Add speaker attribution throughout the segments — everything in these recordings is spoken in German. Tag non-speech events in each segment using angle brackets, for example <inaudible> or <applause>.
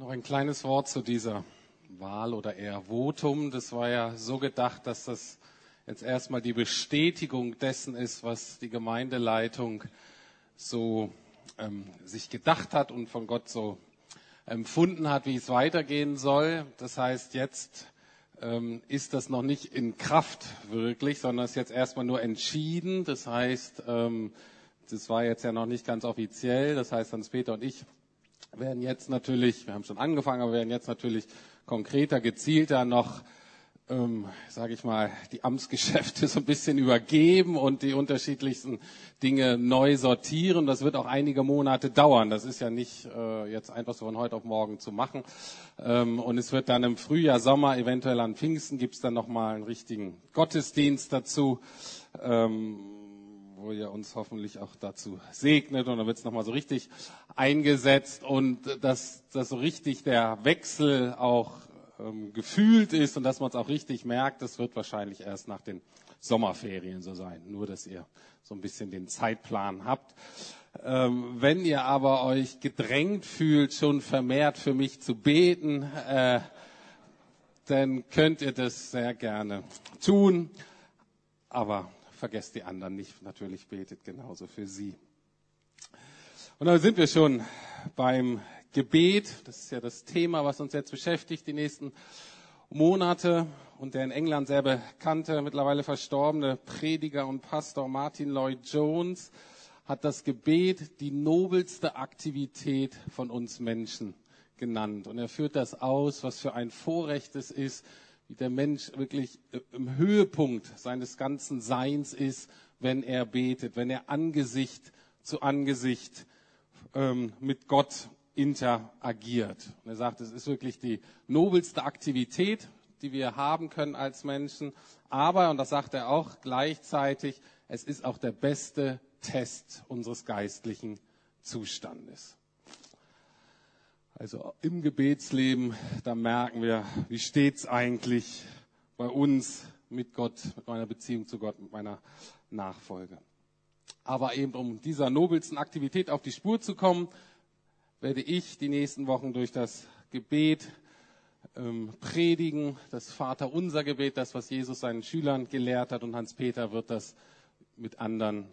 Speaker 1: Noch ein kleines Wort zu dieser Wahl oder eher Votum. Das war ja so gedacht, dass das jetzt erstmal die Bestätigung dessen ist, was die Gemeindeleitung so ähm, sich gedacht hat und von Gott so empfunden hat, wie es weitergehen soll. Das heißt, jetzt ähm, ist das noch nicht in Kraft wirklich, sondern ist jetzt erstmal nur entschieden. Das heißt, ähm, das war jetzt ja noch nicht ganz offiziell. Das heißt, Hans-Peter und ich werden jetzt natürlich, wir haben schon angefangen, aber werden jetzt natürlich konkreter, gezielter noch, ähm, sage ich mal, die Amtsgeschäfte <laughs> so ein bisschen übergeben und die unterschiedlichsten Dinge neu sortieren. Das wird auch einige Monate dauern. Das ist ja nicht äh, jetzt einfach so von heute auf morgen zu machen. Ähm, und es wird dann im Frühjahr, Sommer, eventuell an Pfingsten gibt's dann nochmal einen richtigen Gottesdienst dazu. Ähm, wo ihr uns hoffentlich auch dazu segnet. Und dann wird es nochmal so richtig eingesetzt und dass, dass so richtig der Wechsel auch ähm, gefühlt ist und dass man es auch richtig merkt, das wird wahrscheinlich erst nach den Sommerferien so sein. Nur, dass ihr so ein bisschen den Zeitplan habt. Ähm, wenn ihr aber euch gedrängt fühlt, schon vermehrt für mich zu beten, äh, dann könnt ihr das sehr gerne tun. Aber vergesst die anderen nicht. Natürlich betet genauso für sie. Und dann sind wir schon beim Gebet. Das ist ja das Thema, was uns jetzt beschäftigt, die nächsten Monate. Und der in England sehr bekannte, mittlerweile verstorbene Prediger und Pastor Martin Lloyd Jones hat das Gebet die nobelste Aktivität von uns Menschen genannt. Und er führt das aus, was für ein Vorrecht es ist, wie der Mensch wirklich äh, im Höhepunkt seines ganzen Seins ist, wenn er betet, wenn er Angesicht zu Angesicht ähm, mit Gott interagiert. Und er sagt, es ist wirklich die nobelste Aktivität, die wir haben können als Menschen. Aber, und das sagt er auch gleichzeitig, es ist auch der beste Test unseres geistlichen Zustandes. Also im Gebetsleben, da merken wir, wie steht's eigentlich bei uns mit Gott, mit meiner Beziehung zu Gott, mit meiner Nachfolge. Aber eben um dieser nobelsten Aktivität auf die Spur zu kommen, werde ich die nächsten Wochen durch das Gebet ähm, predigen, das Vaterunser Gebet, das, was Jesus seinen Schülern gelehrt hat, und Hans-Peter wird das mit anderen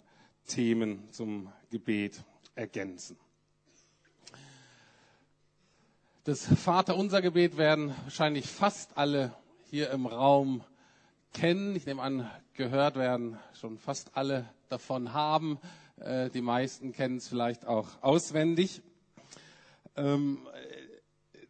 Speaker 1: Themen zum Gebet ergänzen. Das Vaterunser Gebet werden wahrscheinlich fast alle hier im Raum kennen. Ich nehme an, gehört werden schon fast alle davon haben. Äh, die meisten kennen es vielleicht auch auswendig. Ähm,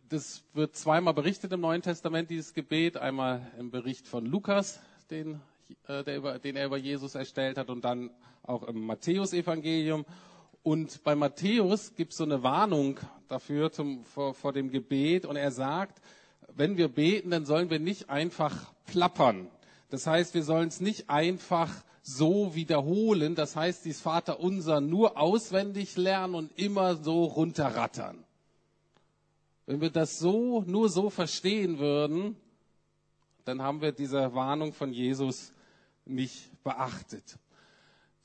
Speaker 1: das wird zweimal berichtet im Neuen Testament, dieses Gebet. Einmal im Bericht von Lukas, den, äh, der, den er über Jesus erstellt hat, und dann auch im Matthäusevangelium. Und bei Matthäus gibt es so eine Warnung dafür zum, vor, vor dem Gebet. Und er sagt, wenn wir beten, dann sollen wir nicht einfach plappern. Das heißt, wir sollen es nicht einfach so wiederholen. Das heißt, dieses Vater unser nur auswendig lernen und immer so runterrattern. Wenn wir das so, nur so verstehen würden, dann haben wir diese Warnung von Jesus nicht beachtet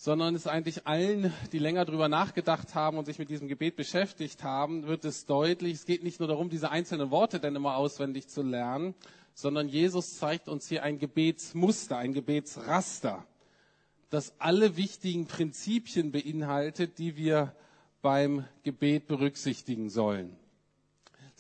Speaker 1: sondern es eigentlich allen, die länger drüber nachgedacht haben und sich mit diesem Gebet beschäftigt haben, wird es deutlich, es geht nicht nur darum, diese einzelnen Worte dann immer auswendig zu lernen, sondern Jesus zeigt uns hier ein Gebetsmuster, ein Gebetsraster, das alle wichtigen Prinzipien beinhaltet, die wir beim Gebet berücksichtigen sollen.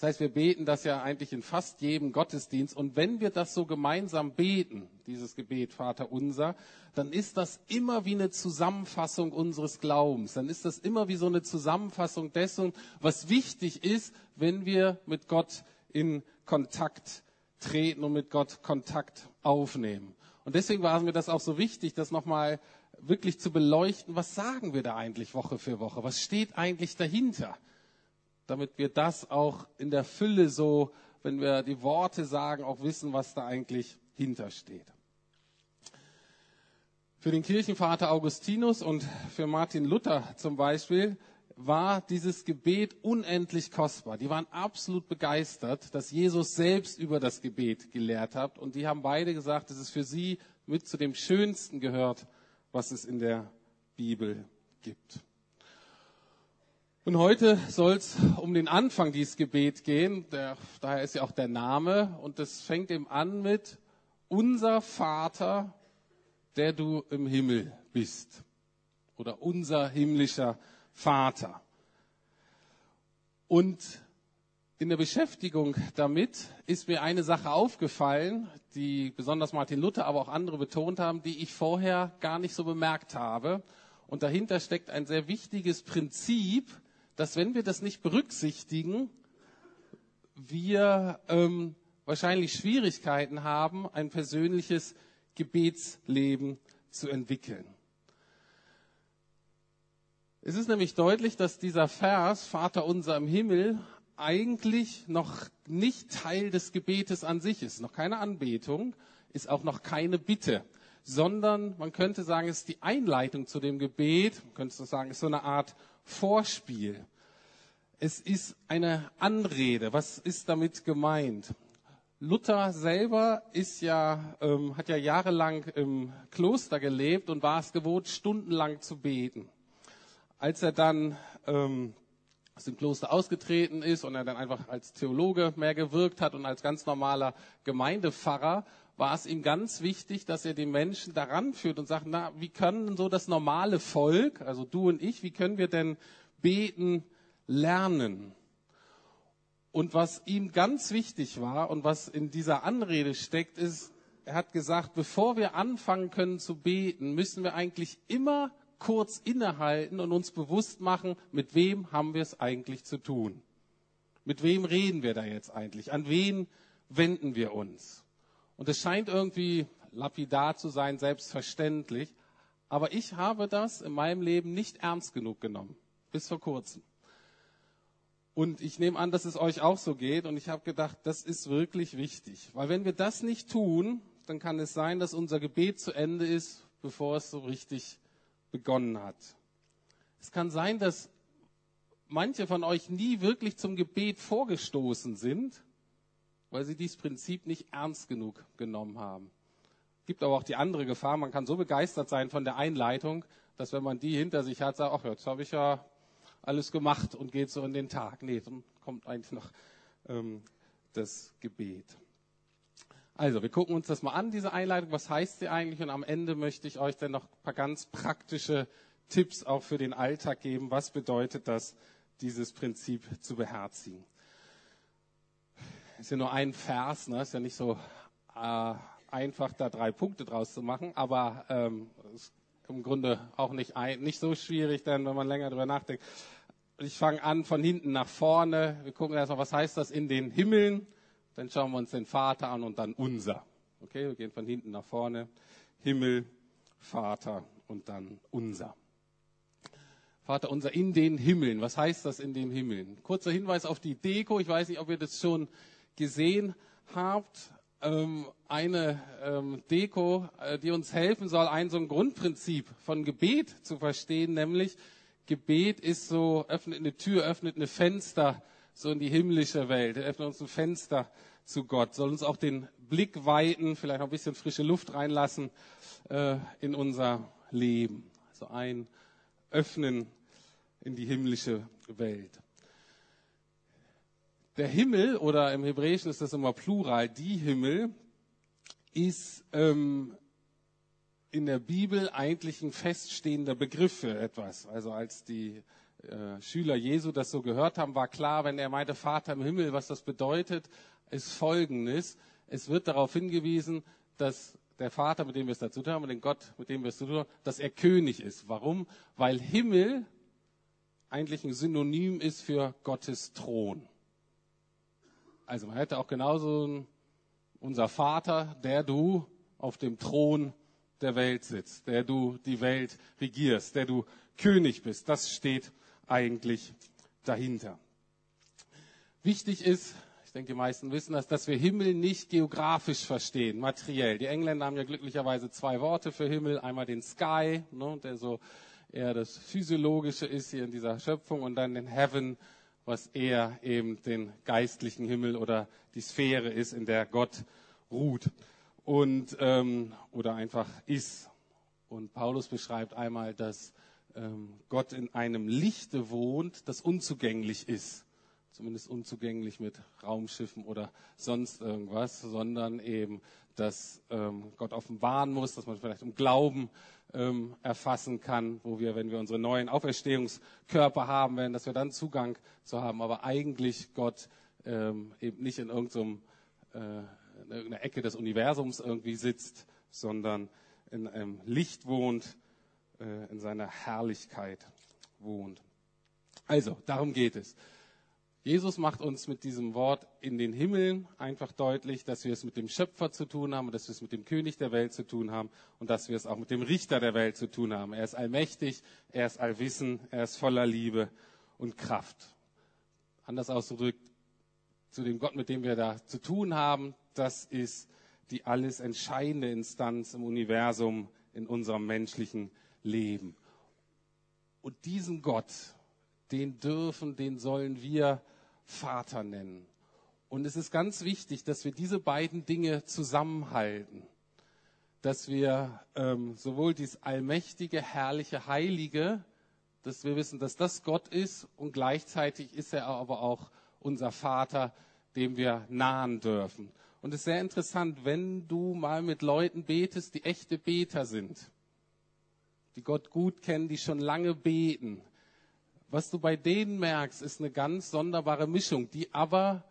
Speaker 1: Das heißt, wir beten das ja eigentlich in fast jedem Gottesdienst. Und wenn wir das so gemeinsam beten, dieses Gebet Vater unser, dann ist das immer wie eine Zusammenfassung unseres Glaubens. Dann ist das immer wie so eine Zusammenfassung dessen, was wichtig ist, wenn wir mit Gott in Kontakt treten und mit Gott Kontakt aufnehmen. Und deswegen war mir das auch so wichtig, das nochmal wirklich zu beleuchten. Was sagen wir da eigentlich Woche für Woche? Was steht eigentlich dahinter? Damit wir das auch in der Fülle so, wenn wir die Worte sagen, auch wissen, was da eigentlich hintersteht. Für den Kirchenvater Augustinus und für Martin Luther zum Beispiel war dieses Gebet unendlich kostbar. Die waren absolut begeistert, dass Jesus selbst über das Gebet gelehrt hat. Und die haben beide gesagt, dass es für sie mit zu dem Schönsten gehört, was es in der Bibel gibt. Und heute soll es um den Anfang dieses Gebet gehen. Der, daher ist ja auch der Name. Und das fängt eben an mit unser Vater, der du im Himmel bist. Oder unser himmlischer Vater. Und in der Beschäftigung damit ist mir eine Sache aufgefallen, die besonders Martin Luther, aber auch andere betont haben, die ich vorher gar nicht so bemerkt habe. Und dahinter steckt ein sehr wichtiges Prinzip, dass wenn wir das nicht berücksichtigen, wir ähm, wahrscheinlich Schwierigkeiten haben, ein persönliches Gebetsleben zu entwickeln. Es ist nämlich deutlich, dass dieser Vers, Vater unser im Himmel, eigentlich noch nicht Teil des Gebetes an sich ist. Noch keine Anbetung, ist auch noch keine Bitte, sondern man könnte sagen, es ist die Einleitung zu dem Gebet, man könnte sagen, es ist so eine Art Vorspiel. Es ist eine Anrede. Was ist damit gemeint? Luther selber ist ja, ähm, hat ja jahrelang im Kloster gelebt und war es gewohnt, stundenlang zu beten. Als er dann ähm, aus dem Kloster ausgetreten ist und er dann einfach als Theologe mehr gewirkt hat und als ganz normaler Gemeindepfarrer, war es ihm ganz wichtig, dass er die Menschen daran führt und sagt, na, wie können so das normale Volk, also du und ich, wie können wir denn beten, lernen. Und was ihm ganz wichtig war und was in dieser Anrede steckt, ist, er hat gesagt, bevor wir anfangen können zu beten, müssen wir eigentlich immer kurz innehalten und uns bewusst machen, mit wem haben wir es eigentlich zu tun? Mit wem reden wir da jetzt eigentlich? An wen wenden wir uns? Und es scheint irgendwie lapidar zu sein, selbstverständlich. Aber ich habe das in meinem Leben nicht ernst genug genommen. Bis vor kurzem. Und ich nehme an, dass es euch auch so geht. Und ich habe gedacht, das ist wirklich wichtig. Weil wenn wir das nicht tun, dann kann es sein, dass unser Gebet zu Ende ist, bevor es so richtig begonnen hat. Es kann sein, dass manche von euch nie wirklich zum Gebet vorgestoßen sind, weil sie dieses Prinzip nicht ernst genug genommen haben. Es gibt aber auch die andere Gefahr, man kann so begeistert sein von der Einleitung, dass wenn man die hinter sich hat, sagt, ach, jetzt habe ich ja alles gemacht und geht so in den Tag. Nee, dann kommt eigentlich noch ähm, das Gebet. Also, wir gucken uns das mal an, diese Einleitung. Was heißt sie eigentlich? Und am Ende möchte ich euch dann noch ein paar ganz praktische Tipps auch für den Alltag geben. Was bedeutet das, dieses Prinzip zu beherzigen? Ist ja nur ein Vers, ne? ist ja nicht so äh, einfach, da drei Punkte draus zu machen, aber ähm, es im Grunde auch nicht, ein, nicht so schwierig, denn wenn man länger darüber nachdenkt. Ich fange an von hinten nach vorne. Wir gucken erstmal, was heißt das in den Himmeln. Dann schauen wir uns den Vater an und dann unser. Okay, wir gehen von hinten nach vorne. Himmel, Vater und dann unser. Vater unser in den Himmeln. Was heißt das in den Himmeln? Kurzer Hinweis auf die Deko. Ich weiß nicht, ob ihr das schon gesehen habt ähm, eine ähm, Deko, äh, die uns helfen soll, ein so ein Grundprinzip von Gebet zu verstehen, nämlich Gebet ist so, öffnet eine Tür, öffnet eine Fenster so in die himmlische Welt, öffnet uns ein Fenster zu Gott, soll uns auch den Blick weiten, vielleicht auch ein bisschen frische Luft reinlassen äh, in unser Leben. Also ein Öffnen in die himmlische Welt. Der Himmel, oder im Hebräischen ist das immer Plural, die Himmel, ist ähm, in der Bibel eigentlich ein feststehender Begriff für etwas. Also als die äh, Schüler Jesu das so gehört haben, war klar, wenn er meinte Vater im Himmel, was das bedeutet, ist Folgendes. Es wird darauf hingewiesen, dass der Vater, mit dem wir es dazu tun haben, und den Gott, mit dem wir es zu tun haben, dass er König ist. Warum? Weil Himmel eigentlich ein Synonym ist für Gottes Thron. Also man hätte auch genauso unser Vater, der du auf dem Thron der Welt sitzt, der du die Welt regierst, der du König bist. Das steht eigentlich dahinter. Wichtig ist, ich denke, die meisten wissen das, dass wir Himmel nicht geografisch verstehen, materiell. Die Engländer haben ja glücklicherweise zwei Worte für Himmel. Einmal den Sky, ne, der so eher das Physiologische ist hier in dieser Schöpfung, und dann den Heaven, was eher eben den geistlichen Himmel oder die Sphäre ist, in der Gott ruht und ähm, oder einfach ist. Und Paulus beschreibt einmal das ähm, Gott in einem Lichte wohnt, das unzugänglich ist. Zumindest unzugänglich mit Raumschiffen oder sonst irgendwas, sondern eben, dass ähm, Gott offenbaren muss, dass man vielleicht im Glauben ähm, erfassen kann, wo wir, wenn wir unsere neuen Auferstehungskörper haben werden, dass wir dann Zugang zu haben, aber eigentlich Gott ähm, eben nicht in irgendeinem, äh, in irgendeiner Ecke des Universums irgendwie sitzt, sondern in einem Licht wohnt, äh, in seiner Herrlichkeit wohnt. Also, darum geht es. Jesus macht uns mit diesem Wort in den Himmeln einfach deutlich, dass wir es mit dem Schöpfer zu tun haben, dass wir es mit dem König der Welt zu tun haben und dass wir es auch mit dem Richter der Welt zu tun haben. Er ist allmächtig, er ist allwissen, er ist voller Liebe und Kraft. Anders ausgedrückt, zu dem Gott, mit dem wir da zu tun haben, das ist die alles entscheidende Instanz im Universum, in unserem menschlichen Leben. Und diesen Gott, den dürfen, den sollen wir Vater nennen. Und es ist ganz wichtig, dass wir diese beiden Dinge zusammenhalten. Dass wir ähm, sowohl dieses allmächtige, herrliche, heilige, dass wir wissen, dass das Gott ist und gleichzeitig ist er aber auch unser Vater, dem wir nahen dürfen. Und es ist sehr interessant, wenn du mal mit Leuten betest, die echte Beter sind, die Gott gut kennen, die schon lange beten, was du bei denen merkst, ist eine ganz sonderbare Mischung, die aber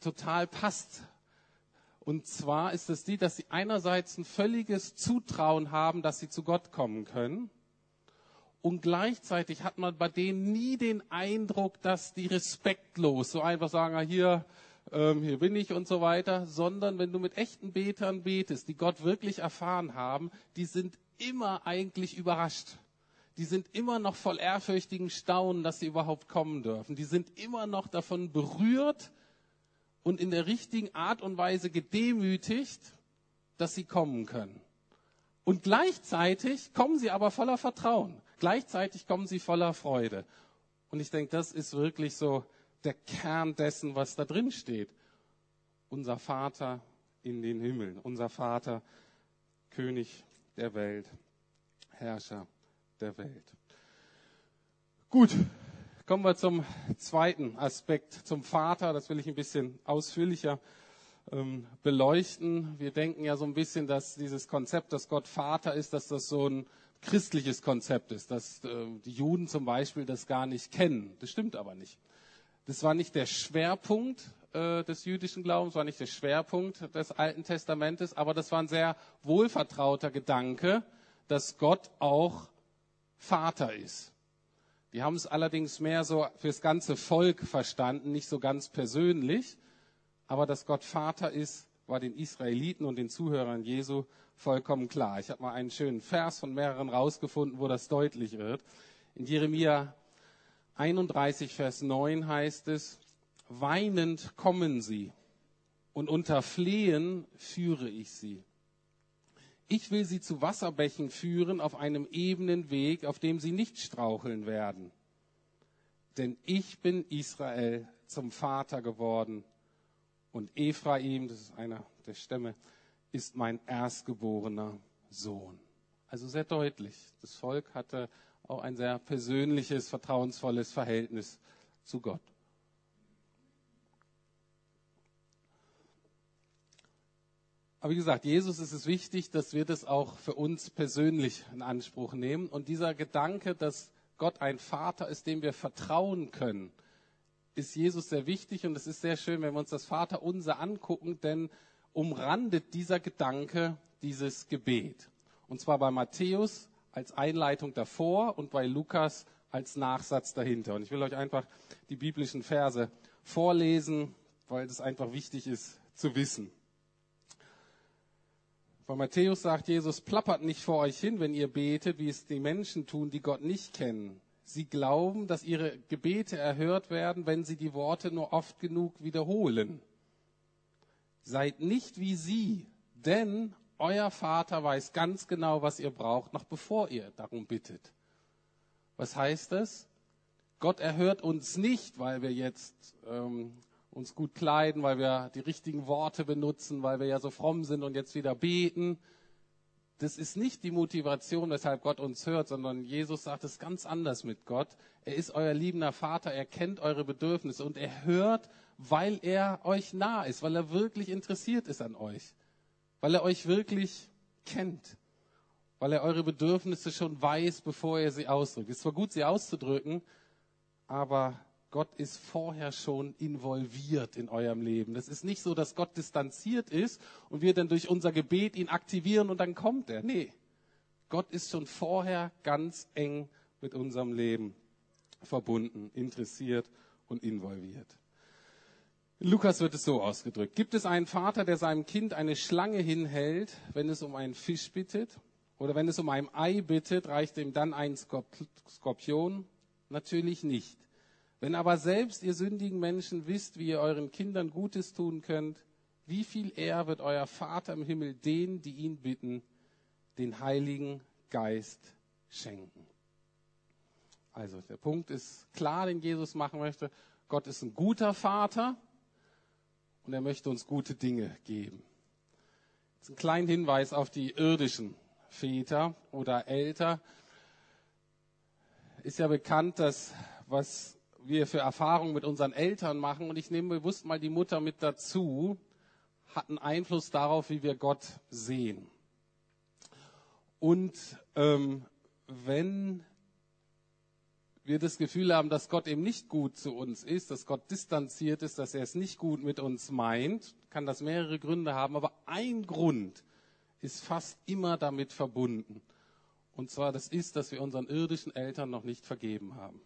Speaker 1: total passt. Und zwar ist es die, dass sie einerseits ein völliges Zutrauen haben, dass sie zu Gott kommen können. Und gleichzeitig hat man bei denen nie den Eindruck, dass die respektlos so einfach sagen, ah, hier, ähm, hier bin ich und so weiter, sondern wenn du mit echten Betern betest, die Gott wirklich erfahren haben, die sind immer eigentlich überrascht die sind immer noch voll ehrfürchtigen Staunen, dass sie überhaupt kommen dürfen. Die sind immer noch davon berührt und in der richtigen Art und Weise gedemütigt, dass sie kommen können. Und gleichzeitig kommen sie aber voller Vertrauen. Gleichzeitig kommen sie voller Freude. Und ich denke, das ist wirklich so der Kern dessen, was da drin steht. Unser Vater in den Himmeln, unser Vater, König der Welt, Herrscher der Welt. Gut, kommen wir zum zweiten Aspekt, zum Vater. Das will ich ein bisschen ausführlicher ähm, beleuchten. Wir denken ja so ein bisschen, dass dieses Konzept, dass Gott Vater ist, dass das so ein christliches Konzept ist, dass äh, die Juden zum Beispiel das gar nicht kennen. Das stimmt aber nicht. Das war nicht der Schwerpunkt äh, des jüdischen Glaubens, war nicht der Schwerpunkt des Alten Testamentes, aber das war ein sehr wohlvertrauter Gedanke, dass Gott auch Vater ist. Die haben es allerdings mehr so fürs ganze Volk verstanden, nicht so ganz persönlich. Aber dass Gott Vater ist, war den Israeliten und den Zuhörern Jesu vollkommen klar. Ich habe mal einen schönen Vers von mehreren rausgefunden, wo das deutlich wird. In Jeremia 31, Vers 9 heißt es, weinend kommen sie und unter Flehen führe ich sie. Ich will sie zu Wasserbächen führen auf einem ebenen Weg, auf dem sie nicht straucheln werden. Denn ich bin Israel zum Vater geworden und Ephraim, das ist einer der Stämme, ist mein erstgeborener Sohn. Also sehr deutlich. Das Volk hatte auch ein sehr persönliches, vertrauensvolles Verhältnis zu Gott. Aber wie gesagt, Jesus ist es wichtig, dass wir das auch für uns persönlich in Anspruch nehmen. Und dieser Gedanke, dass Gott ein Vater ist, dem wir vertrauen können, ist Jesus sehr wichtig. Und es ist sehr schön, wenn wir uns das Vaterunser angucken, denn umrandet dieser Gedanke dieses Gebet. Und zwar bei Matthäus als Einleitung davor und bei Lukas als Nachsatz dahinter. Und ich will euch einfach die biblischen Verse vorlesen, weil es einfach wichtig ist zu wissen. Bei Matthäus sagt Jesus, plappert nicht vor euch hin, wenn ihr betet, wie es die Menschen tun, die Gott nicht kennen. Sie glauben, dass ihre Gebete erhört werden, wenn sie die Worte nur oft genug wiederholen. Seid nicht wie sie, denn euer Vater weiß ganz genau, was ihr braucht, noch bevor ihr darum bittet. Was heißt das? Gott erhört uns nicht, weil wir jetzt ähm, uns gut kleiden, weil wir die richtigen Worte benutzen, weil wir ja so fromm sind und jetzt wieder beten. das ist nicht die Motivation, weshalb Gott uns hört, sondern Jesus sagt es ganz anders mit Gott. Er ist euer liebender Vater, er kennt eure Bedürfnisse und er hört, weil er euch nah ist, weil er wirklich interessiert ist an euch, weil er euch wirklich kennt, weil er eure Bedürfnisse schon weiß, bevor er sie ausdrückt. Es ist zwar gut, sie auszudrücken, aber Gott ist vorher schon involviert in eurem Leben. Das ist nicht so, dass Gott distanziert ist und wir dann durch unser Gebet ihn aktivieren und dann kommt er. Nee, Gott ist schon vorher ganz eng mit unserem Leben verbunden, interessiert und involviert. In Lukas wird es so ausgedrückt. Gibt es einen Vater, der seinem Kind eine Schlange hinhält, wenn es um einen Fisch bittet? Oder wenn es um ein Ei bittet, reicht ihm dann ein Skorpion? Natürlich nicht. Wenn aber selbst ihr sündigen Menschen wisst, wie ihr euren Kindern Gutes tun könnt, wie viel eher wird euer Vater im Himmel denen, die ihn bitten, den Heiligen Geist schenken. Also der Punkt ist klar, den Jesus machen möchte. Gott ist ein guter Vater und er möchte uns gute Dinge geben. Jetzt ein kleiner Hinweis auf die irdischen Väter oder Eltern. Ist ja bekannt, dass was wir für Erfahrungen mit unseren Eltern machen, und ich nehme bewusst mal die Mutter mit dazu, hat einen Einfluss darauf, wie wir Gott sehen. Und ähm, wenn wir das Gefühl haben, dass Gott eben nicht gut zu uns ist, dass Gott distanziert ist, dass er es nicht gut mit uns meint, kann das mehrere Gründe haben, aber ein Grund ist fast immer damit verbunden. Und zwar das ist, dass wir unseren irdischen Eltern noch nicht vergeben haben.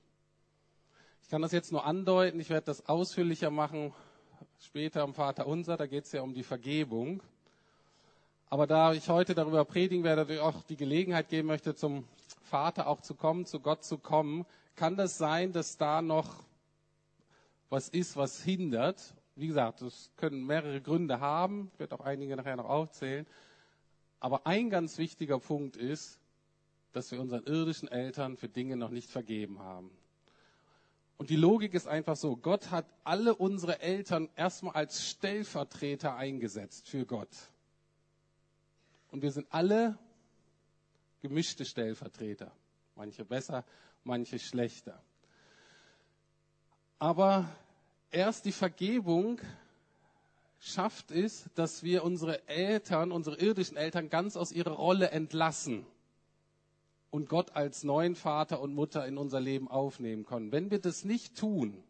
Speaker 1: Ich kann das jetzt nur andeuten, ich werde das ausführlicher machen später am Vater Unser, da geht es ja um die Vergebung. Aber da ich heute darüber predigen werde, auch die Gelegenheit geben möchte, zum Vater auch zu kommen, zu Gott zu kommen, kann das sein, dass da noch was ist, was hindert. Wie gesagt, das können mehrere Gründe haben, ich werde auch einige nachher noch aufzählen. Aber ein ganz wichtiger Punkt ist, dass wir unseren irdischen Eltern für Dinge noch nicht vergeben haben. Und die Logik ist einfach so, Gott hat alle unsere Eltern erstmal als Stellvertreter eingesetzt für Gott. Und wir sind alle gemischte Stellvertreter. Manche besser, manche schlechter. Aber erst die Vergebung schafft es, dass wir unsere Eltern, unsere irdischen Eltern ganz aus ihrer Rolle entlassen und Gott als neuen Vater und Mutter in unser Leben aufnehmen können. Wenn wir das nicht tun,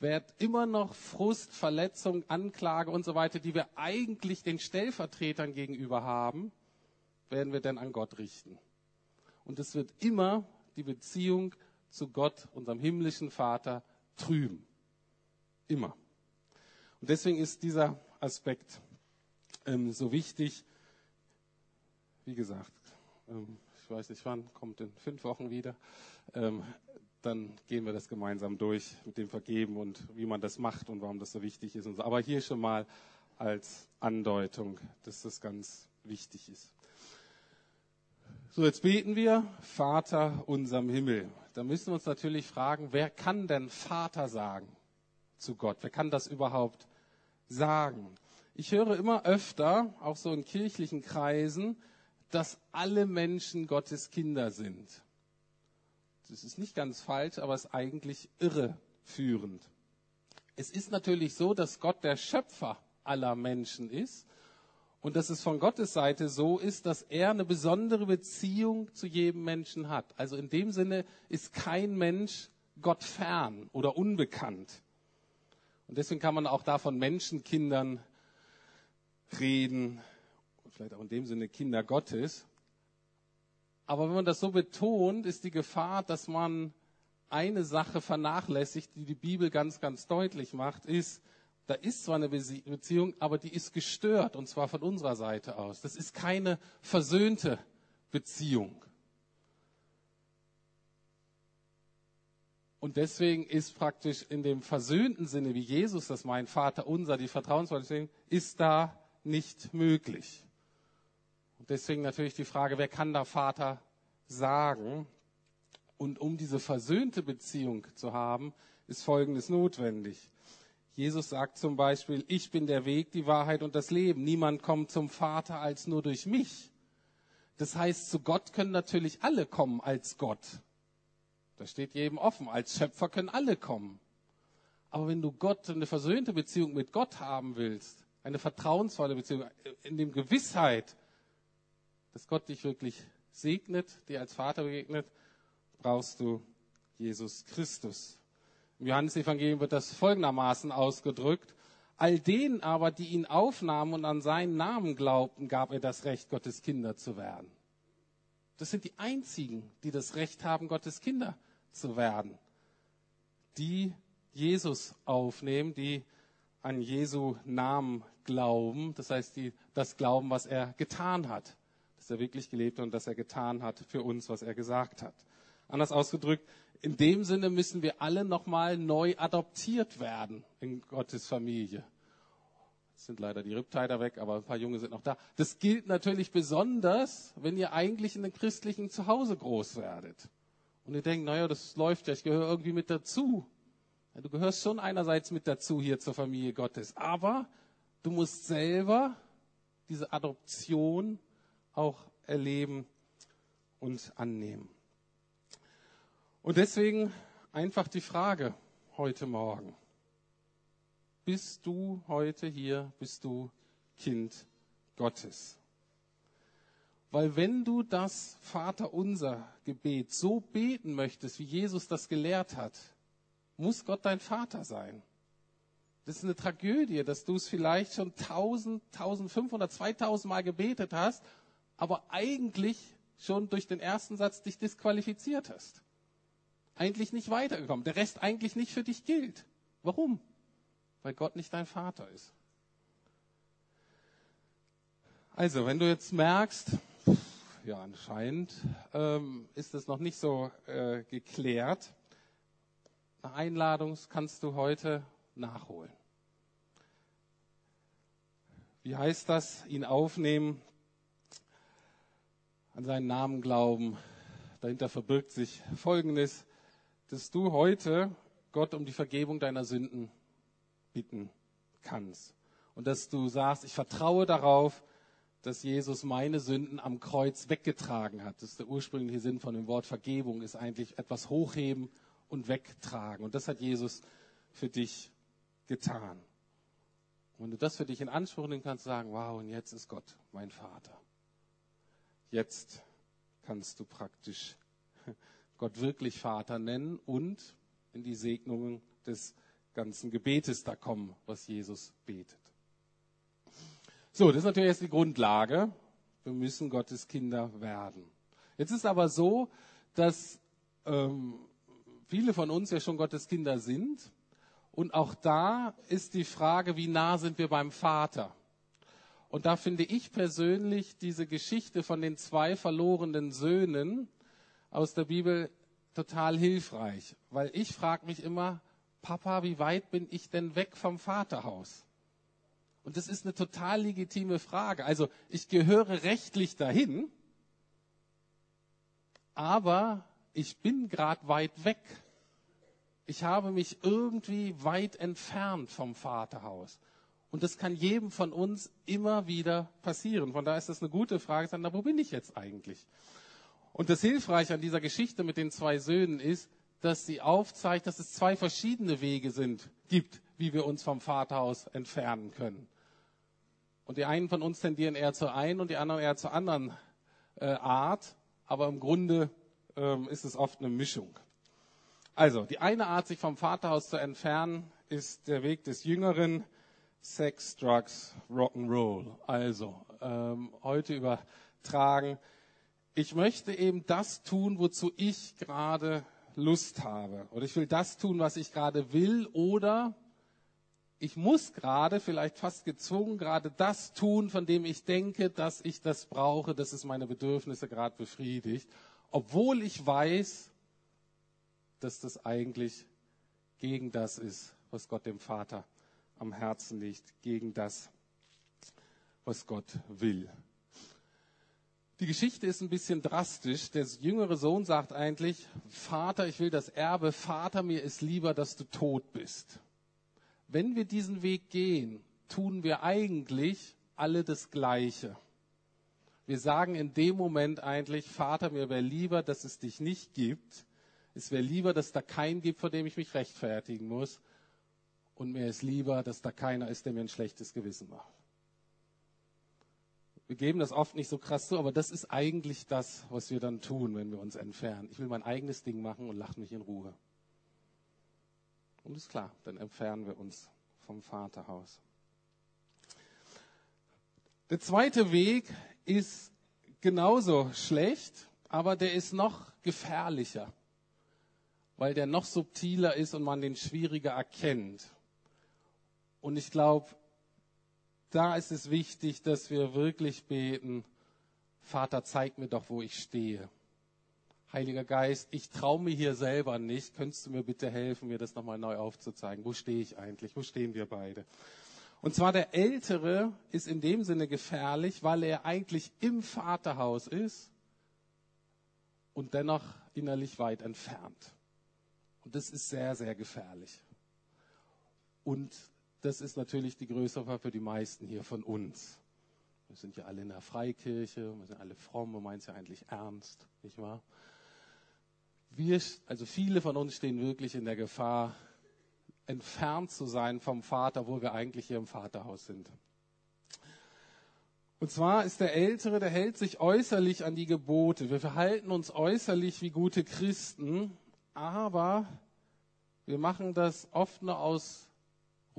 Speaker 1: wird immer noch Frust, Verletzung, Anklage und so weiter, die wir eigentlich den Stellvertretern gegenüber haben, werden wir dann an Gott richten. Und es wird immer die Beziehung zu Gott, unserem himmlischen Vater, trüben. Immer. Und deswegen ist dieser Aspekt ähm, so wichtig. Wie gesagt, ähm, ich weiß nicht wann, kommt in fünf Wochen wieder. Ähm, dann gehen wir das gemeinsam durch mit dem Vergeben und wie man das macht und warum das so wichtig ist. So. Aber hier schon mal als Andeutung, dass das ganz wichtig ist. So, jetzt beten wir, Vater unserem Himmel. Da müssen wir uns natürlich fragen, wer kann denn Vater sagen zu Gott? Wer kann das überhaupt sagen? Ich höre immer öfter, auch so in kirchlichen Kreisen, dass alle Menschen Gottes Kinder sind. Das ist nicht ganz falsch, aber es ist eigentlich irreführend. Es ist natürlich so, dass Gott der Schöpfer aller Menschen ist und dass es von Gottes Seite so ist, dass er eine besondere Beziehung zu jedem Menschen hat. Also in dem Sinne ist kein Mensch Gott fern oder unbekannt. Und deswegen kann man auch da von Menschenkindern reden, vielleicht auch in dem Sinne Kinder Gottes. Aber wenn man das so betont, ist die Gefahr, dass man eine Sache vernachlässigt, die die Bibel ganz, ganz deutlich macht, ist, da ist zwar eine Beziehung, aber die ist gestört, und zwar von unserer Seite aus. Das ist keine versöhnte Beziehung. Und deswegen ist praktisch in dem versöhnten Sinne, wie Jesus das meint, Vater unser, die Vertrauensvolle, ist da nicht möglich. Deswegen natürlich die Frage, wer kann da Vater sagen? Und um diese versöhnte Beziehung zu haben, ist Folgendes notwendig. Jesus sagt zum Beispiel, ich bin der Weg, die Wahrheit und das Leben. Niemand kommt zum Vater als nur durch mich. Das heißt, zu Gott können natürlich alle kommen als Gott. Das steht jedem offen. Als Schöpfer können alle kommen. Aber wenn du Gott, eine versöhnte Beziehung mit Gott haben willst, eine vertrauensvolle Beziehung, in dem Gewissheit, dass Gott dich wirklich segnet, dir als Vater begegnet, brauchst du Jesus Christus. Im Johannesevangelium wird das folgendermaßen ausgedrückt. All denen aber, die ihn aufnahmen und an seinen Namen glaubten, gab er das Recht, Gottes Kinder zu werden. Das sind die einzigen, die das Recht haben, Gottes Kinder zu werden. Die Jesus aufnehmen, die an Jesu Namen glauben, das heißt, die das glauben, was er getan hat, dass er wirklich gelebt hat und dass er getan hat für uns, was er gesagt hat. Anders ausgedrückt, in dem Sinne müssen wir alle nochmal neu adoptiert werden in Gottes Familie. Jetzt sind leider die Ripteiler weg, aber ein paar Junge sind noch da. Das gilt natürlich besonders, wenn ihr eigentlich in einem christlichen Zuhause groß werdet. Und ihr denkt, naja, das läuft ja, ich gehöre irgendwie mit dazu. Ja, du gehörst schon einerseits mit dazu hier zur Familie Gottes, aber du musst selber diese Adoption auch erleben und annehmen. Und deswegen einfach die Frage heute Morgen. Bist du heute hier, bist du Kind Gottes? Weil wenn du das Vaterunser Gebet so beten möchtest, wie Jesus das gelehrt hat, muss Gott dein Vater sein. Das ist eine Tragödie, dass du es vielleicht schon 1000, 1500, 2000 Mal gebetet hast, aber eigentlich schon durch den ersten Satz dich disqualifiziert hast eigentlich nicht weitergekommen. Der Rest eigentlich nicht für dich gilt. Warum? Weil Gott nicht dein Vater ist. Also, wenn du jetzt merkst, ja, anscheinend ähm, ist es noch nicht so äh, geklärt, eine Einladung kannst du heute nachholen. Wie heißt das? Ihn aufnehmen, an seinen Namen glauben. Dahinter verbirgt sich Folgendes dass du heute Gott um die Vergebung deiner Sünden bitten kannst. Und dass du sagst, ich vertraue darauf, dass Jesus meine Sünden am Kreuz weggetragen hat. Das ist der ursprüngliche Sinn von dem Wort Vergebung, ist eigentlich etwas hochheben und wegtragen. Und das hat Jesus für dich getan. Und wenn du das für dich in Anspruch nehmen kannst, sagen, wow, und jetzt ist Gott mein Vater. Jetzt kannst du praktisch <laughs> Gott wirklich Vater nennen und in die Segnungen des ganzen Gebetes da kommen, was Jesus betet. So, das ist natürlich jetzt die Grundlage. Wir müssen Gottes Kinder werden. Jetzt ist aber so, dass ähm, viele von uns ja schon Gottes Kinder sind. Und auch da ist die Frage, wie nah sind wir beim Vater? Und da finde ich persönlich diese Geschichte von den zwei verlorenen Söhnen aus der Bibel total hilfreich, weil ich frage mich immer, Papa, wie weit bin ich denn weg vom Vaterhaus? Und das ist eine total legitime Frage. Also ich gehöre rechtlich dahin, aber ich bin gerade weit weg. Ich habe mich irgendwie weit entfernt vom Vaterhaus. Und das kann jedem von uns immer wieder passieren. Von daher ist das eine gute Frage, na, wo bin ich jetzt eigentlich? Und das Hilfreiche an dieser Geschichte mit den zwei Söhnen ist, dass sie aufzeigt, dass es zwei verschiedene Wege sind, gibt, wie wir uns vom Vaterhaus entfernen können. Und die einen von uns tendieren eher zur einen und die anderen eher zur anderen äh, Art. Aber im Grunde ähm, ist es oft eine Mischung. Also, die eine Art, sich vom Vaterhaus zu entfernen, ist der Weg des Jüngeren. Sex, Drugs, Rock'n'Roll. Also, ähm, heute übertragen ich möchte eben das tun, wozu ich gerade Lust habe. Oder ich will das tun, was ich gerade will. Oder ich muss gerade, vielleicht fast gezwungen, gerade das tun, von dem ich denke, dass ich das brauche, dass es meine Bedürfnisse gerade befriedigt. Obwohl ich weiß, dass das eigentlich gegen das ist, was Gott dem Vater am Herzen liegt, gegen das, was Gott will. Die Geschichte ist ein bisschen drastisch. Der jüngere Sohn sagt eigentlich, Vater, ich will das Erbe, Vater, mir ist lieber, dass du tot bist. Wenn wir diesen Weg gehen, tun wir eigentlich alle das Gleiche. Wir sagen in dem Moment eigentlich, Vater, mir wäre lieber, dass es dich nicht gibt. Es wäre lieber, dass da keinen gibt, vor dem ich mich rechtfertigen muss. Und mir ist lieber, dass da keiner ist, der mir ein schlechtes Gewissen macht. Wir geben das oft nicht so krass zu, aber das ist eigentlich das, was wir dann tun, wenn wir uns entfernen. Ich will mein eigenes Ding machen und lache mich in Ruhe. Und ist klar, dann entfernen wir uns vom Vaterhaus. Der zweite Weg ist genauso schlecht, aber der ist noch gefährlicher, weil der noch subtiler ist und man den schwieriger erkennt. Und ich glaube, da ist es wichtig, dass wir wirklich beten, Vater, zeig mir doch, wo ich stehe. Heiliger Geist, ich traue mir hier selber nicht. Könntest du mir bitte helfen, mir das nochmal neu aufzuzeigen? Wo stehe ich eigentlich? Wo stehen wir beide? Und zwar der Ältere ist in dem Sinne gefährlich, weil er eigentlich im Vaterhaus ist und dennoch innerlich weit entfernt. Und das ist sehr, sehr gefährlich. Und das ist natürlich die größere Gefahr für die meisten hier von uns. Wir sind ja alle in der Freikirche, wir sind alle fromm, wir meinen es ja eigentlich ernst, nicht wahr? Wir, also viele von uns stehen wirklich in der Gefahr, entfernt zu sein vom Vater, wo wir eigentlich hier im Vaterhaus sind. Und zwar ist der Ältere, der hält sich äußerlich an die Gebote. Wir verhalten uns äußerlich wie gute Christen, aber wir machen das oft nur aus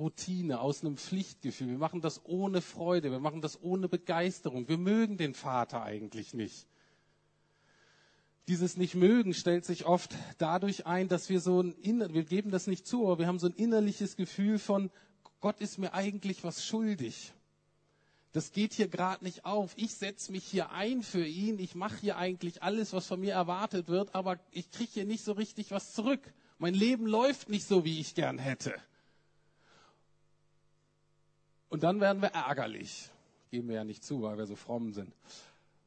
Speaker 1: Routine, aus einem Pflichtgefühl. Wir machen das ohne Freude, wir machen das ohne Begeisterung. Wir mögen den Vater eigentlich nicht. Dieses Nicht-Mögen stellt sich oft dadurch ein, dass wir so ein, wir geben das nicht zu, aber wir haben so ein innerliches Gefühl von, Gott ist mir eigentlich was schuldig. Das geht hier gerade nicht auf. Ich setze mich hier ein für ihn. Ich mache hier eigentlich alles, was von mir erwartet wird, aber ich kriege hier nicht so richtig was zurück. Mein Leben läuft nicht so, wie ich gern hätte. Und dann werden wir ärgerlich. Geben wir ja nicht zu, weil wir so fromm sind.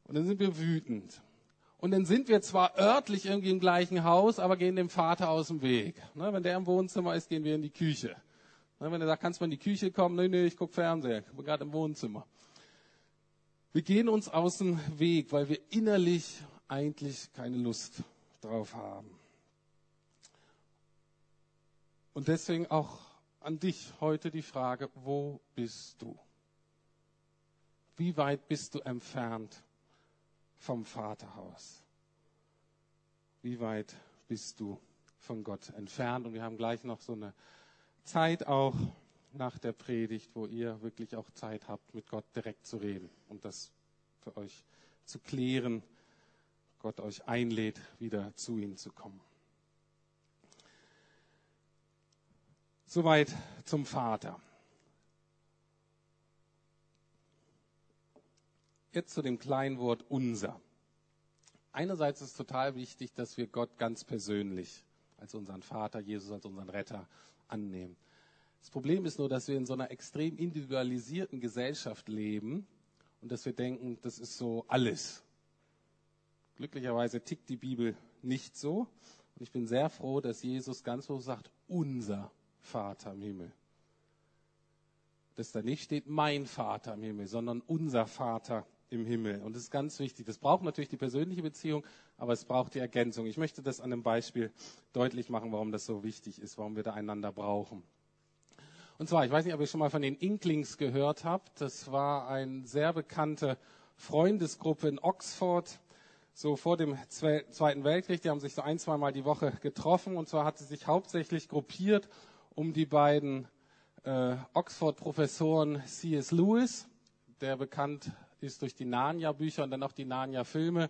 Speaker 1: Und dann sind wir wütend. Und dann sind wir zwar örtlich irgendwie im gleichen Haus, aber gehen dem Vater aus dem Weg. Ne, wenn der im Wohnzimmer ist, gehen wir in die Küche. Ne, wenn er sagt, kannst du mal in die Küche kommen? Nee, nee, ich gucke Fernseher. Ich bin gerade im Wohnzimmer. Wir gehen uns aus dem Weg, weil wir innerlich eigentlich keine Lust drauf haben. Und deswegen auch an dich heute die Frage, wo bist du? Wie weit bist du entfernt vom Vaterhaus? Wie weit bist du von Gott entfernt? Und wir haben gleich noch so eine Zeit auch nach der Predigt, wo ihr wirklich auch Zeit habt, mit Gott direkt zu reden und das für euch zu klären. Gott euch einlädt, wieder zu ihm zu kommen. Soweit zum Vater. Jetzt zu dem kleinen Wort unser. Einerseits ist es total wichtig, dass wir Gott ganz persönlich als unseren Vater, Jesus als unseren Retter annehmen. Das Problem ist nur, dass wir in so einer extrem individualisierten Gesellschaft leben und dass wir denken, das ist so alles. Glücklicherweise tickt die Bibel nicht so. Und ich bin sehr froh, dass Jesus ganz so sagt, unser Vater im Himmel. Dass da nicht steht mein Vater im Himmel, sondern unser Vater im Himmel. Und das ist ganz wichtig. Das braucht natürlich die persönliche Beziehung, aber es braucht die Ergänzung. Ich möchte das an einem Beispiel deutlich machen, warum das so wichtig ist, warum wir da einander brauchen. Und zwar, ich weiß nicht, ob ihr schon mal von den Inklings gehört habt. Das war eine sehr bekannte Freundesgruppe in Oxford, so vor dem Zweiten Weltkrieg. Die haben sich so ein, zwei Mal die Woche getroffen. Und zwar hat sie sich hauptsächlich gruppiert um die beiden äh, Oxford-Professoren C.S. Lewis, der bekannt ist durch die Narnia-Bücher und dann auch die Narnia-Filme,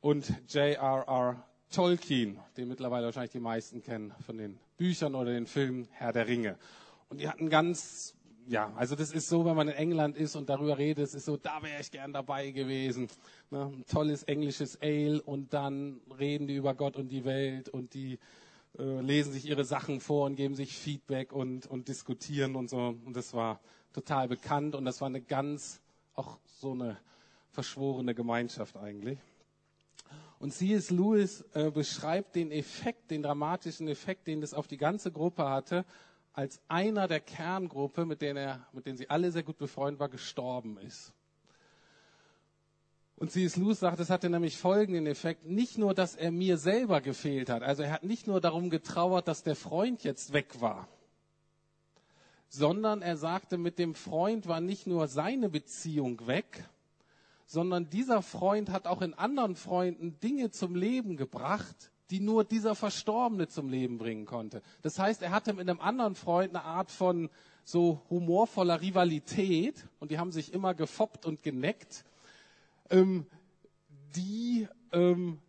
Speaker 1: und J.R.R. Tolkien, den mittlerweile wahrscheinlich die meisten kennen von den Büchern oder den Filmen Herr der Ringe. Und die hatten ganz, ja, also das ist so, wenn man in England ist und darüber redet, es ist so, da wäre ich gern dabei gewesen. Ne? Ein tolles englisches Ale und dann reden die über Gott und die Welt und die äh, lesen sich ihre Sachen vor und geben sich Feedback und, und diskutieren und so. Und das war total bekannt und das war eine ganz, auch so eine verschworene Gemeinschaft eigentlich. Und C.S. Lewis äh, beschreibt den Effekt, den dramatischen Effekt, den das auf die ganze Gruppe hatte, als einer der Kerngruppe, mit denen er, mit denen sie alle sehr gut befreundet war, gestorben ist. Und C.S. Lewis sagt, es hatte nämlich folgenden Effekt. Nicht nur, dass er mir selber gefehlt hat. Also er hat nicht nur darum getrauert, dass der Freund jetzt weg war. Sondern er sagte, mit dem Freund war nicht nur seine Beziehung weg, sondern dieser Freund hat auch in anderen Freunden Dinge zum Leben gebracht, die nur dieser Verstorbene zum Leben bringen konnte. Das heißt, er hatte mit einem anderen Freund eine Art von so humorvoller Rivalität und die haben sich immer gefoppt und geneckt ähm, die, ähm,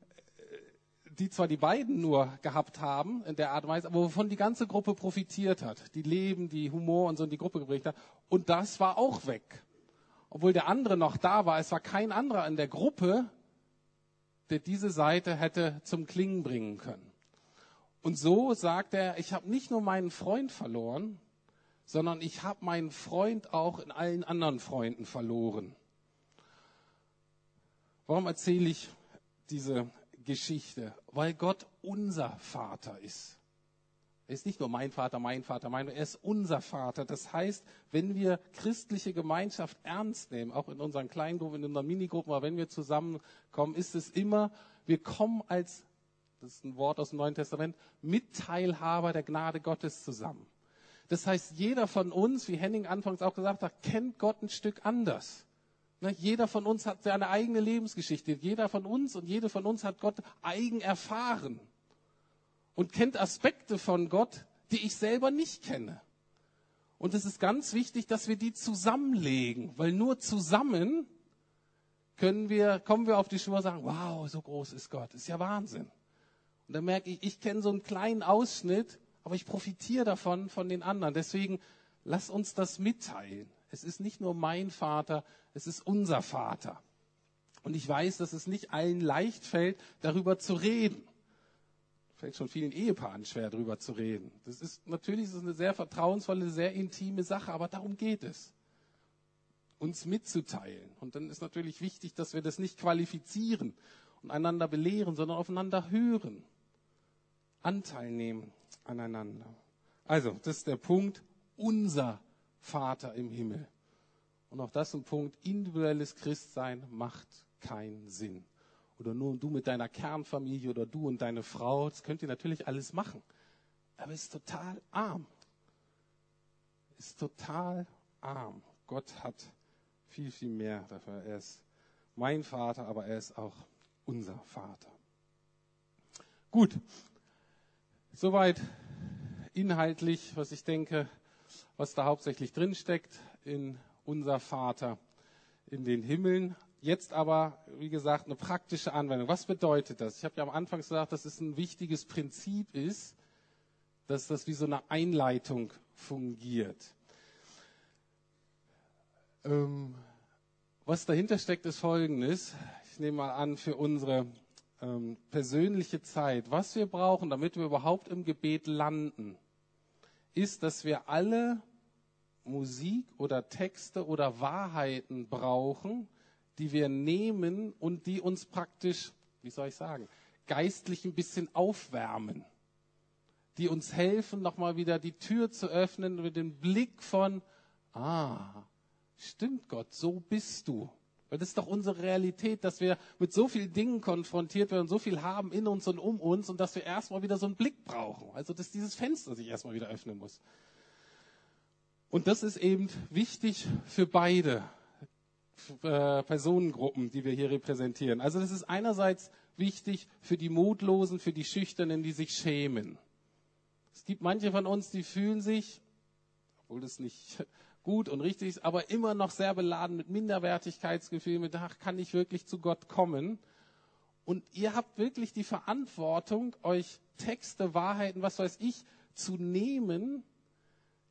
Speaker 1: die zwar die beiden nur gehabt haben in der Art und Weise, aber wovon die ganze Gruppe profitiert hat. Die Leben, die Humor und so in die Gruppe gebracht hat. Und das war auch weg. Obwohl der andere noch da war, es war kein anderer in der Gruppe, der diese Seite hätte zum Klingen bringen können. Und so sagt er, ich habe nicht nur meinen Freund verloren, sondern ich habe meinen Freund auch in allen anderen Freunden verloren. Warum erzähle ich diese Geschichte? Weil Gott unser Vater ist. Er ist nicht nur mein Vater, mein Vater, mein, er ist unser Vater. Das heißt, wenn wir christliche Gemeinschaft ernst nehmen, auch in unseren Kleingruppen, in unseren Minigruppen, aber wenn wir zusammenkommen, ist es immer, wir kommen als, das ist ein Wort aus dem Neuen Testament, Mitteilhaber der Gnade Gottes zusammen. Das heißt, jeder von uns, wie Henning anfangs auch gesagt hat, kennt Gott ein Stück anders. Ne, jeder von uns hat seine eigene Lebensgeschichte. Jeder von uns und jede von uns hat Gott eigen erfahren und kennt Aspekte von Gott, die ich selber nicht kenne. Und es ist ganz wichtig, dass wir die zusammenlegen, weil nur zusammen können wir, kommen wir auf die Spur und sagen, wow, so groß ist Gott. Ist ja Wahnsinn. Und dann merke ich, ich kenne so einen kleinen Ausschnitt, aber ich profitiere davon, von den anderen. Deswegen lass uns das mitteilen. Es ist nicht nur mein Vater, es ist unser Vater. Und ich weiß, dass es nicht allen leicht fällt, darüber zu reden. Fällt schon vielen Ehepaaren schwer, darüber zu reden. Das ist natürlich ist eine sehr vertrauensvolle, sehr intime Sache, aber darum geht es. Uns mitzuteilen. Und dann ist natürlich wichtig, dass wir das nicht qualifizieren und einander belehren, sondern aufeinander hören. Anteil nehmen aneinander. Also, das ist der Punkt, unser Vater im Himmel. Und auch das ist ein Punkt, individuelles Christsein macht keinen Sinn. Oder nur du mit deiner Kernfamilie oder du und deine Frau, das könnt ihr natürlich alles machen. Aber es ist total arm. Es ist total arm. Gott hat viel, viel mehr dafür. Er ist mein Vater, aber er ist auch unser Vater. Gut, soweit inhaltlich, was ich denke, was da hauptsächlich drin steckt in unser Vater in den Himmeln. Jetzt aber, wie gesagt, eine praktische Anwendung. Was bedeutet das? Ich habe ja am Anfang gesagt, dass es ein wichtiges Prinzip ist, dass das wie so eine Einleitung fungiert. Ähm, was dahinter steckt, ist Folgendes. Ich nehme mal an, für unsere ähm, persönliche Zeit, was wir brauchen, damit wir überhaupt im Gebet landen, ist, dass wir alle Musik oder Texte oder Wahrheiten brauchen, die wir nehmen und die uns praktisch, wie soll ich sagen, geistlich ein bisschen aufwärmen, die uns helfen, nochmal wieder die Tür zu öffnen mit dem Blick von, ah, stimmt Gott, so bist du. Weil das ist doch unsere Realität, dass wir mit so vielen Dingen konfrontiert werden, so viel haben in uns und um uns und dass wir erstmal wieder so einen Blick brauchen. Also, dass dieses Fenster sich erstmal wieder öffnen muss. Und das ist eben wichtig für beide äh, Personengruppen, die wir hier repräsentieren. Also, das ist einerseits wichtig für die Mutlosen, für die Schüchternen, die sich schämen. Es gibt manche von uns, die fühlen sich, obwohl das nicht gut und richtig ist, aber immer noch sehr beladen mit Minderwertigkeitsgefühlen, mit, ach, kann ich wirklich zu Gott kommen? Und ihr habt wirklich die Verantwortung, euch Texte, Wahrheiten, was weiß ich, zu nehmen,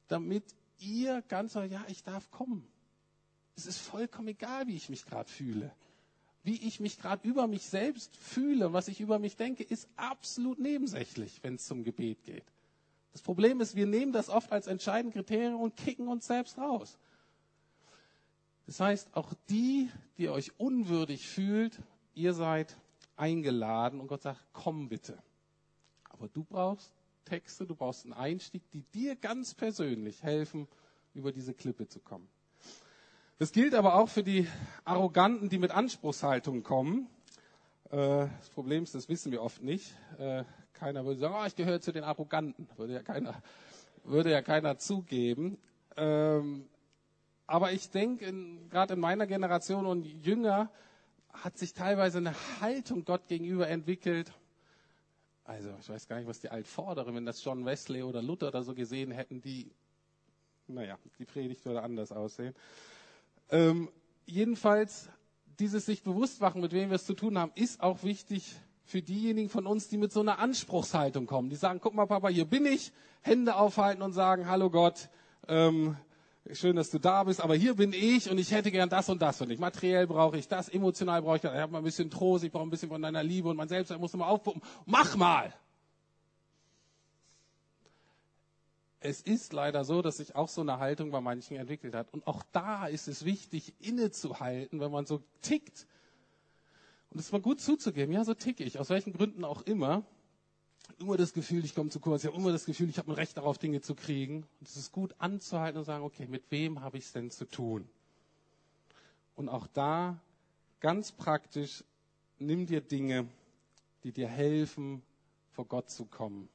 Speaker 1: damit ihr ganz, ja, ich darf kommen. Es ist vollkommen egal, wie ich mich gerade fühle. Wie ich mich gerade über mich selbst fühle, was ich über mich denke, ist absolut nebensächlich, wenn es zum Gebet geht. Das Problem ist, wir nehmen das oft als entscheidende Kriterium und kicken uns selbst raus. Das heißt, auch die, die euch unwürdig fühlt, ihr seid eingeladen und Gott sagt, komm bitte. Aber du brauchst Texte, du brauchst einen Einstieg, die dir ganz persönlich helfen, über diese Klippe zu kommen. Das gilt aber auch für die Arroganten, die mit Anspruchshaltung kommen. Äh, das Problem ist, das wissen wir oft nicht. Keiner würde sagen, oh, ich gehöre zu den Arroganten. Würde ja keiner, würde ja keiner zugeben. Ähm, aber ich denke, gerade in meiner Generation und jünger hat sich teilweise eine Haltung Gott gegenüber entwickelt. Also ich weiß gar nicht, was die Altvorderen, wenn das John Wesley oder Luther oder so gesehen hätten, die, naja, die Predigt würde anders aussehen. Ähm, jedenfalls, dieses sich bewusst machen, mit wem wir es zu tun haben, ist auch wichtig für diejenigen von uns, die mit so einer Anspruchshaltung kommen. Die sagen, guck mal, Papa, hier bin ich, Hände aufhalten und sagen, hallo Gott, ähm, schön, dass du da bist, aber hier bin ich und ich hätte gern das und das von dich. Materiell brauche ich das, emotional brauche ich das. Ich habe mal ein bisschen Trost, ich brauche ein bisschen von deiner Liebe und mein Selbst muss immer aufpumpen. Mach mal! Es ist leider so, dass sich auch so eine Haltung bei manchen entwickelt hat. Und auch da ist es wichtig, innezuhalten, wenn man so tickt. Und es mal gut zuzugeben, ja, so ticke ich, aus welchen Gründen auch immer immer das Gefühl, ich komme zu kurz. Ich habe immer das Gefühl, ich habe ein Recht darauf, Dinge zu kriegen. Und es ist gut anzuhalten und sagen, okay, mit wem habe ich es denn zu tun? Und auch da ganz praktisch, nimm dir Dinge, die dir helfen, vor Gott zu kommen.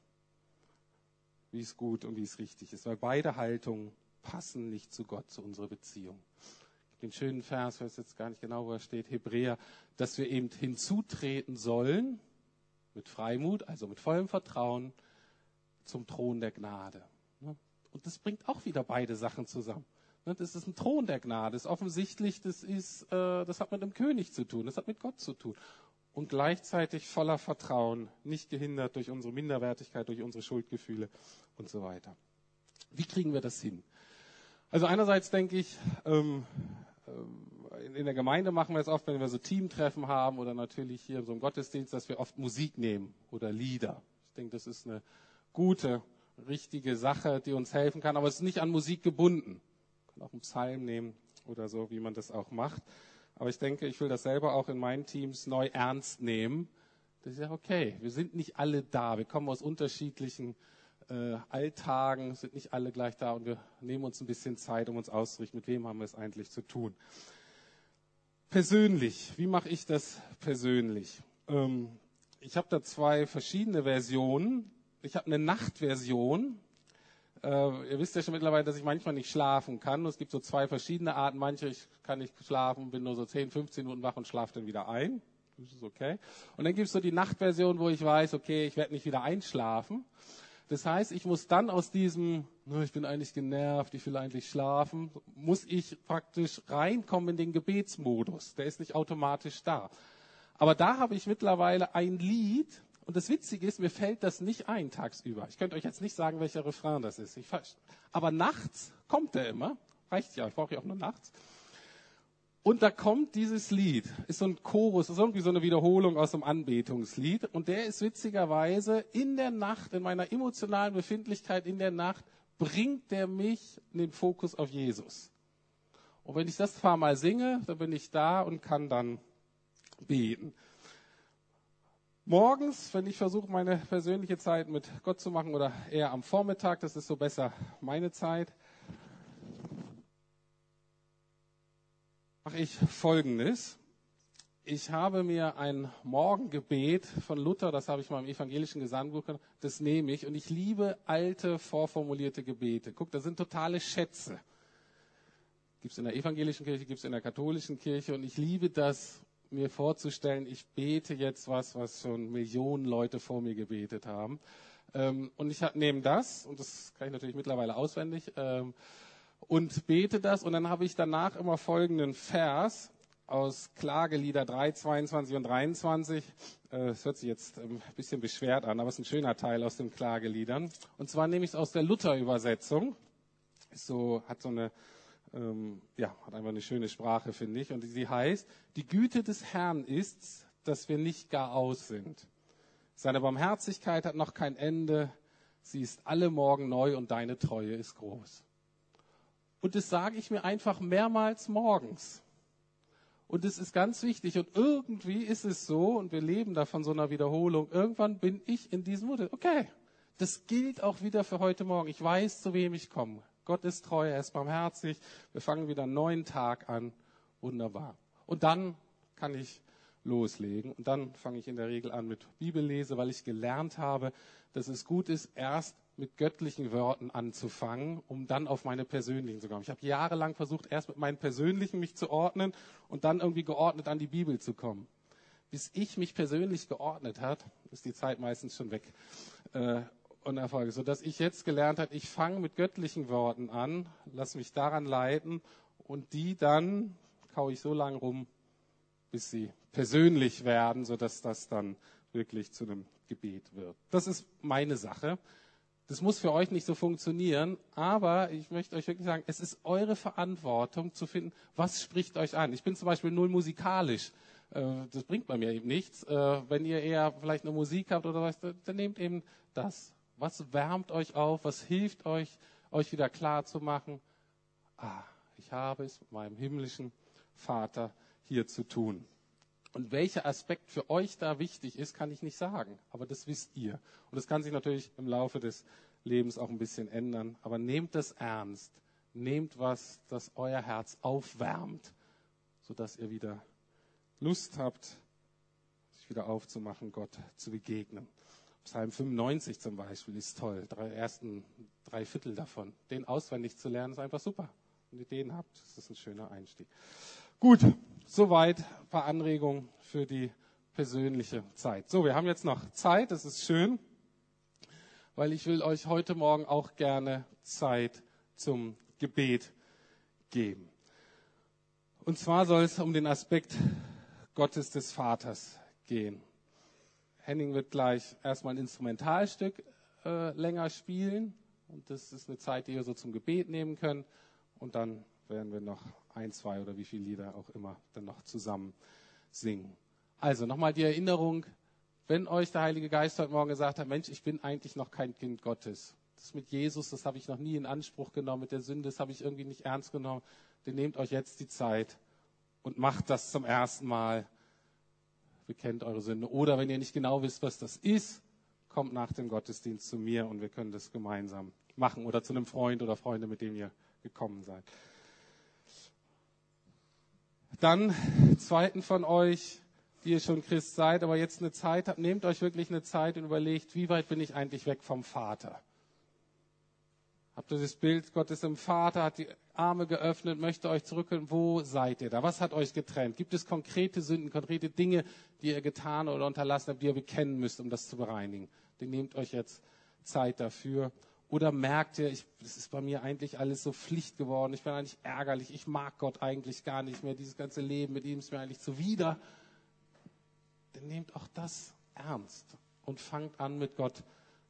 Speaker 1: Wie es gut und wie es richtig ist. Weil beide Haltungen passen nicht zu Gott, zu unserer Beziehung. Den schönen Vers, weiß jetzt gar nicht genau, wo er steht, Hebräer, dass wir eben hinzutreten sollen, mit Freimut, also mit vollem Vertrauen zum Thron der Gnade. Ne? Und das bringt auch wieder beide Sachen zusammen. Ne? Das ist ein Thron der Gnade. Das ist offensichtlich, das ist, äh, das hat mit einem König zu tun, das hat mit Gott zu tun. Und gleichzeitig voller Vertrauen, nicht gehindert durch unsere Minderwertigkeit, durch unsere Schuldgefühle und so weiter. Wie kriegen wir das hin? Also einerseits denke ich, ähm, in der Gemeinde machen wir es oft, wenn wir so Teamtreffen haben oder natürlich hier so im Gottesdienst, dass wir oft Musik nehmen oder Lieder. Ich denke, das ist eine gute, richtige Sache, die uns helfen kann, aber es ist nicht an Musik gebunden. Man kann auch einen Psalm nehmen oder so, wie man das auch macht. Aber ich denke, ich will das selber auch in meinen Teams neu ernst nehmen. Das ist ja okay. Wir sind nicht alle da. Wir kommen aus unterschiedlichen äh, Alltagen, sind nicht alle gleich da und wir nehmen uns ein bisschen Zeit, um uns auszurichten, mit wem haben wir es eigentlich zu tun. Persönlich, wie mache ich das persönlich? Ähm, ich habe da zwei verschiedene Versionen. Ich habe eine Nachtversion. Äh, ihr wisst ja schon mittlerweile, dass ich manchmal nicht schlafen kann. Es gibt so zwei verschiedene Arten. Manche ich kann nicht schlafen, bin nur so 10, 15 Minuten wach und schlafe dann wieder ein. Das ist okay. Und dann gibt es so die Nachtversion, wo ich weiß, okay, ich werde nicht wieder einschlafen. Das heißt, ich muss dann aus diesem, ich bin eigentlich genervt, ich will eigentlich schlafen, muss ich praktisch reinkommen in den Gebetsmodus. Der ist nicht automatisch da. Aber da habe ich mittlerweile ein Lied, und das Witzige ist, mir fällt das nicht ein tagsüber. Ich könnte euch jetzt nicht sagen, welcher Refrain das ist. Ich, aber nachts kommt der immer. Reicht ja, ich brauche ja auch nur nachts. Und da kommt dieses Lied, ist so ein Chorus, ist irgendwie so eine Wiederholung aus einem Anbetungslied. Und der ist witzigerweise in der Nacht, in meiner emotionalen Befindlichkeit in der Nacht, bringt der mich in den Fokus auf Jesus. Und wenn ich das paar Mal singe, dann bin ich da und kann dann beten. Morgens, wenn ich versuche, meine persönliche Zeit mit Gott zu machen oder eher am Vormittag, das ist so besser meine Zeit, mache ich Folgendes. Ich habe mir ein Morgengebet von Luther, das habe ich mal im evangelischen Gesangbuch, das nehme ich und ich liebe alte, vorformulierte Gebete. Guck, da sind totale Schätze. Gibt es in der evangelischen Kirche, gibt es in der katholischen Kirche und ich liebe das, mir vorzustellen, ich bete jetzt was, was schon Millionen Leute vor mir gebetet haben. Ähm, und ich nehme das, und das kann ich natürlich mittlerweile auswendig, ähm, und bete das. Und dann habe ich danach immer folgenden Vers aus Klagelieder 3, 22 und 23. Äh, es hört sich jetzt ein bisschen beschwert an, aber es ist ein schöner Teil aus den Klageliedern. Und zwar nehme ich es aus der Luther-Übersetzung. So, hat so eine, ähm, ja, hat einfach eine schöne Sprache, finde ich. Und sie heißt, die Güte des Herrn ist, dass wir nicht gar aus sind. Seine Barmherzigkeit hat noch kein Ende. Sie ist alle Morgen neu und deine Treue ist groß. Und das sage ich mir einfach mehrmals morgens. Und das ist ganz wichtig. Und irgendwie ist es so, und wir leben da von so einer Wiederholung, irgendwann bin ich in diesem Modell. Okay, das gilt auch wieder für heute Morgen. Ich weiß, zu wem ich komme. Gott ist treu, er ist barmherzig. Wir fangen wieder einen neuen Tag an. Wunderbar. Und dann kann ich loslegen. Und dann fange ich in der Regel an mit Bibellese, weil ich gelernt habe, dass es gut ist, erst mit göttlichen Worten anzufangen, um dann auf meine persönlichen zu kommen. Ich habe jahrelang versucht, erst mit meinen persönlichen mich zu ordnen und dann irgendwie geordnet an die Bibel zu kommen. Bis ich mich persönlich geordnet hat, ist die Zeit meistens schon weg. Äh, und Erfolge, sodass ich jetzt gelernt habe, ich fange mit göttlichen Worten an, lass mich daran leiten und die dann kaue ich so lange rum, bis sie persönlich werden, sodass das dann wirklich zu einem Gebet wird. Das ist meine Sache. Das muss für euch nicht so funktionieren, aber ich möchte euch wirklich sagen, es ist eure Verantwortung zu finden, was spricht euch an. Ich bin zum Beispiel null musikalisch. Äh, das bringt bei mir eben nichts. Äh, wenn ihr eher vielleicht eine Musik habt oder was, dann nehmt eben das. Was wärmt euch auf? Was hilft euch, euch wieder klar zu machen? Ah, ich habe es mit meinem himmlischen Vater hier zu tun. Und welcher Aspekt für euch da wichtig ist, kann ich nicht sagen. Aber das wisst ihr. Und das kann sich natürlich im Laufe des Lebens auch ein bisschen ändern. Aber nehmt das ernst. Nehmt was, das euer Herz aufwärmt, sodass ihr wieder Lust habt, sich wieder aufzumachen, Gott zu begegnen. Psalm 95 zum Beispiel ist toll. Drei ersten drei Viertel davon. Den auswendig zu lernen ist einfach super. Wenn ihr den habt, ist das ein schöner Einstieg. Gut, soweit ein paar Anregungen für die persönliche Zeit. So, wir haben jetzt noch Zeit, das ist schön, weil ich will euch heute Morgen auch gerne Zeit zum Gebet geben. Und zwar soll es um den Aspekt Gottes des Vaters gehen. Henning wird gleich erstmal ein Instrumentalstück äh, länger spielen. Und das ist eine Zeit, die ihr so zum Gebet nehmen könnt. Und dann werden wir noch ein, zwei oder wie viele Lieder auch immer dann noch zusammen singen. Also nochmal die Erinnerung, wenn euch der Heilige Geist heute Morgen gesagt hat, Mensch, ich bin eigentlich noch kein Kind Gottes. Das mit Jesus, das habe ich noch nie in Anspruch genommen, mit der Sünde, das habe ich irgendwie nicht ernst genommen. Dann nehmt euch jetzt die Zeit und macht das zum ersten Mal. Bekennt eure Sünde. Oder wenn ihr nicht genau wisst, was das ist, kommt nach dem Gottesdienst zu mir und wir können das gemeinsam machen. Oder zu einem Freund oder Freunde, mit dem ihr gekommen seid. Dann, zweiten von euch, die ihr schon Christ seid, aber jetzt eine Zeit habt, nehmt euch wirklich eine Zeit und überlegt, wie weit bin ich eigentlich weg vom Vater? Habt ihr das Bild, Gott ist im Vater, hat die Arme geöffnet, möchte euch zurückholen. Wo seid ihr da? Was hat euch getrennt? Gibt es konkrete Sünden, konkrete Dinge, die ihr getan oder unterlassen habt, die ihr bekennen müsst, um das zu bereinigen? Den nehmt euch jetzt Zeit dafür. Oder merkt ihr, ich, das ist bei mir eigentlich alles so Pflicht geworden, ich bin eigentlich ärgerlich, ich mag Gott eigentlich gar nicht mehr, dieses ganze Leben mit ihm ist mir eigentlich zuwider. Dann nehmt auch das ernst und fangt an, mit Gott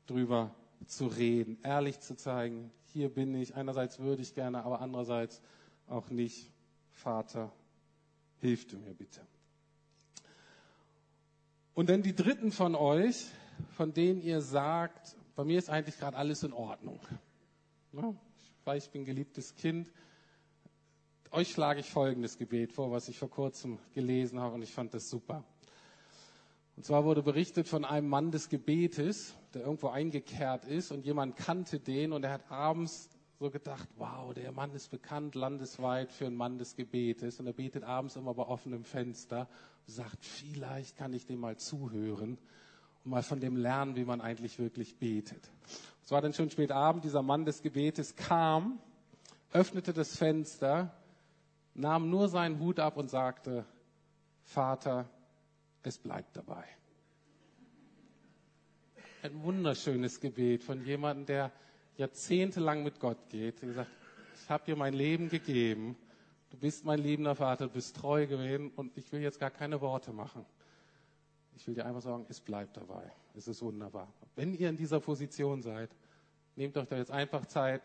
Speaker 1: drüber zu reden, ehrlich zu zeigen, hier bin ich, einerseits würde ich gerne, aber andererseits auch nicht. Vater, hilf du mir bitte. Und dann die Dritten von euch, von denen ihr sagt, bei mir ist eigentlich gerade alles in Ordnung. Ja, ich weiß, ich bin geliebtes Kind. Euch schlage ich folgendes Gebet vor, was ich vor kurzem gelesen habe und ich fand das super. Und zwar wurde berichtet von einem Mann des Gebetes, der irgendwo eingekehrt ist und jemand kannte den und er hat abends so gedacht, wow, der Mann ist bekannt landesweit für einen Mann des Gebetes und er betet abends immer bei offenem Fenster und sagt, vielleicht kann ich dem mal zuhören mal von dem lernen, wie man eigentlich wirklich betet. Es war dann schon spät Abend, dieser Mann des Gebetes kam, öffnete das Fenster, nahm nur seinen Hut ab und sagte, Vater, es bleibt dabei. Ein wunderschönes Gebet von jemandem, der jahrzehntelang mit Gott geht. Er gesagt, ich habe dir mein Leben gegeben, du bist mein liebender Vater, du bist treu gewesen und ich will jetzt gar keine Worte machen. Ich will dir einfach sagen, es bleibt dabei. Es ist wunderbar. Wenn ihr in dieser Position seid, nehmt euch da jetzt einfach Zeit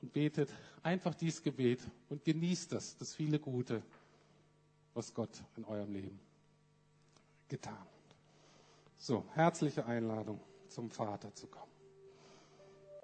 Speaker 1: und betet einfach dieses Gebet und genießt das, das viele Gute, was Gott in eurem Leben getan hat. So, herzliche Einladung, zum Vater zu kommen.